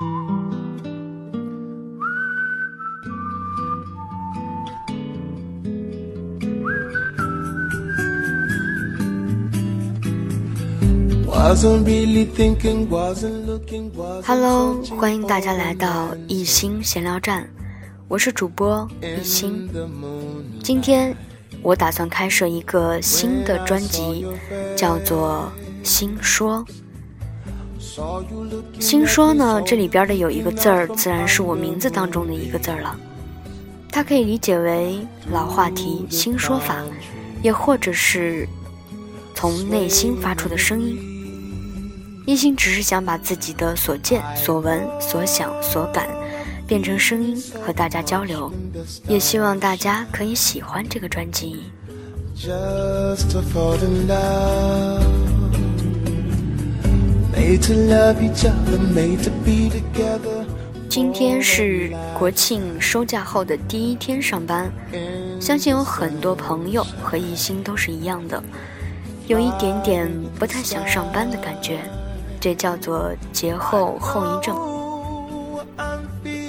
Hello，欢迎大家来到一心闲聊站，我是主播一心。今天我打算开设一个新的专辑，叫做《心说》。新说呢，这里边的有一个字儿，自然是我名字当中的一个字儿了。它可以理解为老话题、新说法，也或者是从内心发出的声音。一心只是想把自己的所见所闻所想所感变成声音和大家交流，也希望大家可以喜欢这个专辑。今天是国庆收假后的第一天上班，相信有很多朋友和一心都是一样的，有一点点不太想上班的感觉。这叫做节后后遗症，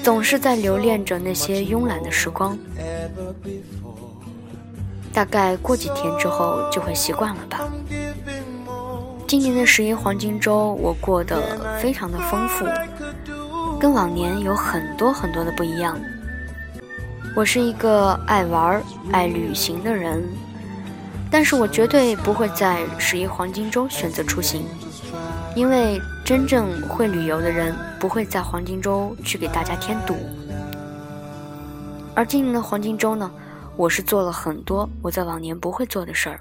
总是在留恋着那些慵懒的时光，大概过几天之后就会习惯了吧。今年的十一黄金周，我过得非常的丰富，跟往年有很多很多的不一样。我是一个爱玩、爱旅行的人，但是我绝对不会在十一黄金周选择出行。因为真正会旅游的人不会在黄金周去给大家添堵，而今年的黄金周呢，我是做了很多我在往年不会做的事儿。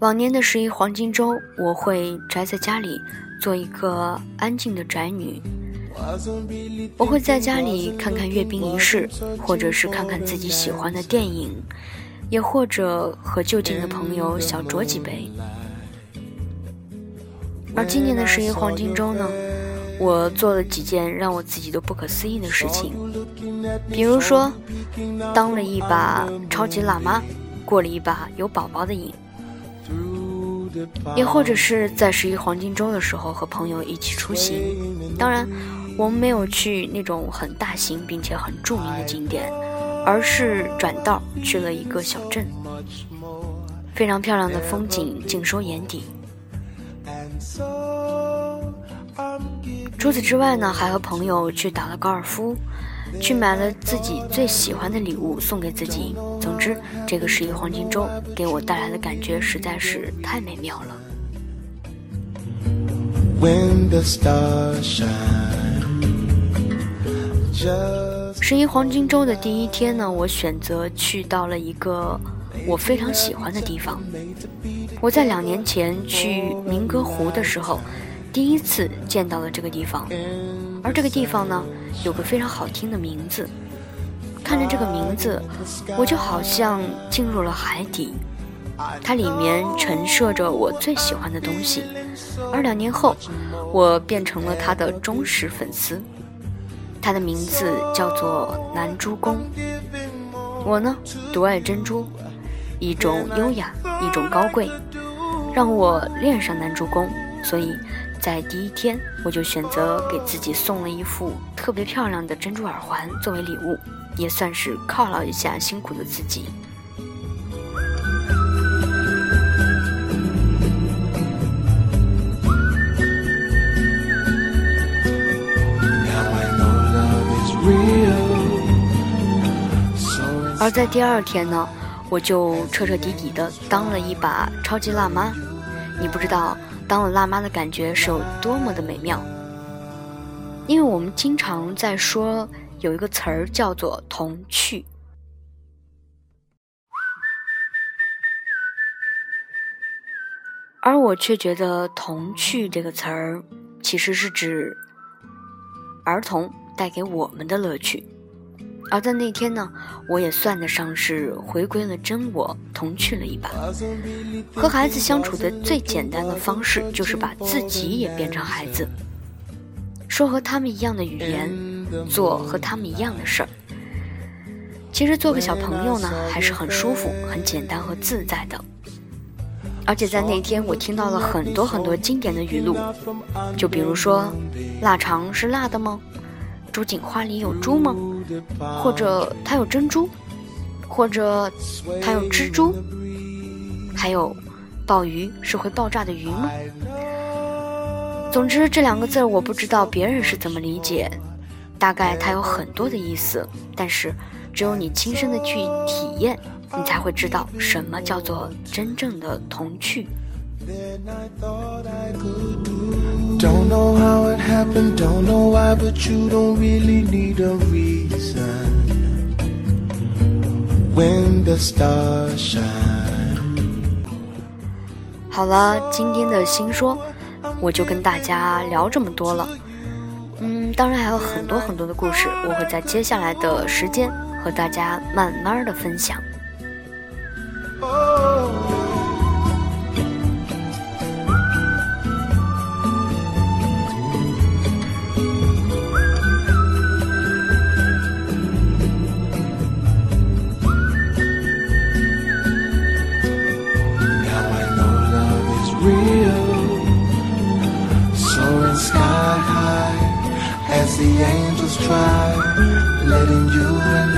往年的十一黄金周，我会宅在家里，做一个安静的宅女。我会在家里看看阅兵仪式，或者是看看自己喜欢的电影，也或者和就近的朋友小酌几杯。而今年的十一黄金周呢，我做了几件让我自己都不可思议的事情，比如说，当了一把超级辣妈，过了一把有宝宝的瘾，也或者是在十一黄金周的时候和朋友一起出行，当然。我们没有去那种很大型并且很著名的景点，而是转道去了一个小镇，非常漂亮的风景尽收眼底。除此之外呢，还和朋友去打了高尔夫，去买了自己最喜欢的礼物送给自己。总之，这个十一黄金周给我带来的感觉实在是太美妙了。十一黄金周的第一天呢，我选择去到了一个我非常喜欢的地方。我在两年前去明歌湖的时候，第一次见到了这个地方。而这个地方呢，有个非常好听的名字。看着这个名字，我就好像进入了海底，它里面陈设着我最喜欢的东西。而两年后，我变成了它的忠实粉丝。它的名字叫做南珠宫。我呢，独爱珍珠，一种优雅，一种高贵，让我恋上南珠宫。所以在第一天，我就选择给自己送了一副特别漂亮的珍珠耳环作为礼物，也算是犒劳一下辛苦的自己。而在第二天呢，我就彻彻底底的当了一把超级辣妈。你不知道当了辣妈的感觉是有多么的美妙。因为我们经常在说有一个词儿叫做童趣，而我却觉得童趣这个词儿其实是指儿童带给我们的乐趣。而在那天呢，我也算得上是回归了真我，童趣了一把。和孩子相处的最简单的方式，就是把自己也变成孩子，说和他们一样的语言，做和他们一样的事儿。其实做个小朋友呢，还是很舒服、很简单和自在的。而且在那天，我听到了很多很多经典的语录，就比如说：“腊肠是辣的吗？”“竹锦花里有猪吗？”或者“它有珍珠？”或者“它有蜘蛛？”还有“鲍鱼是会爆炸的鱼吗？”总之，这两个字我不知道别人是怎么理解，大概它有很多的意思，但是只有你亲身的去体验，你才会知道什么叫做真正的童趣。Don't know how it happened don't know why but you don't really need a reason. When the stars shine. 好了今天的新说我就跟大家聊这么多了。嗯当然还有很多很多的故事我会在接下来的时间和大家慢慢的分享。Letting you and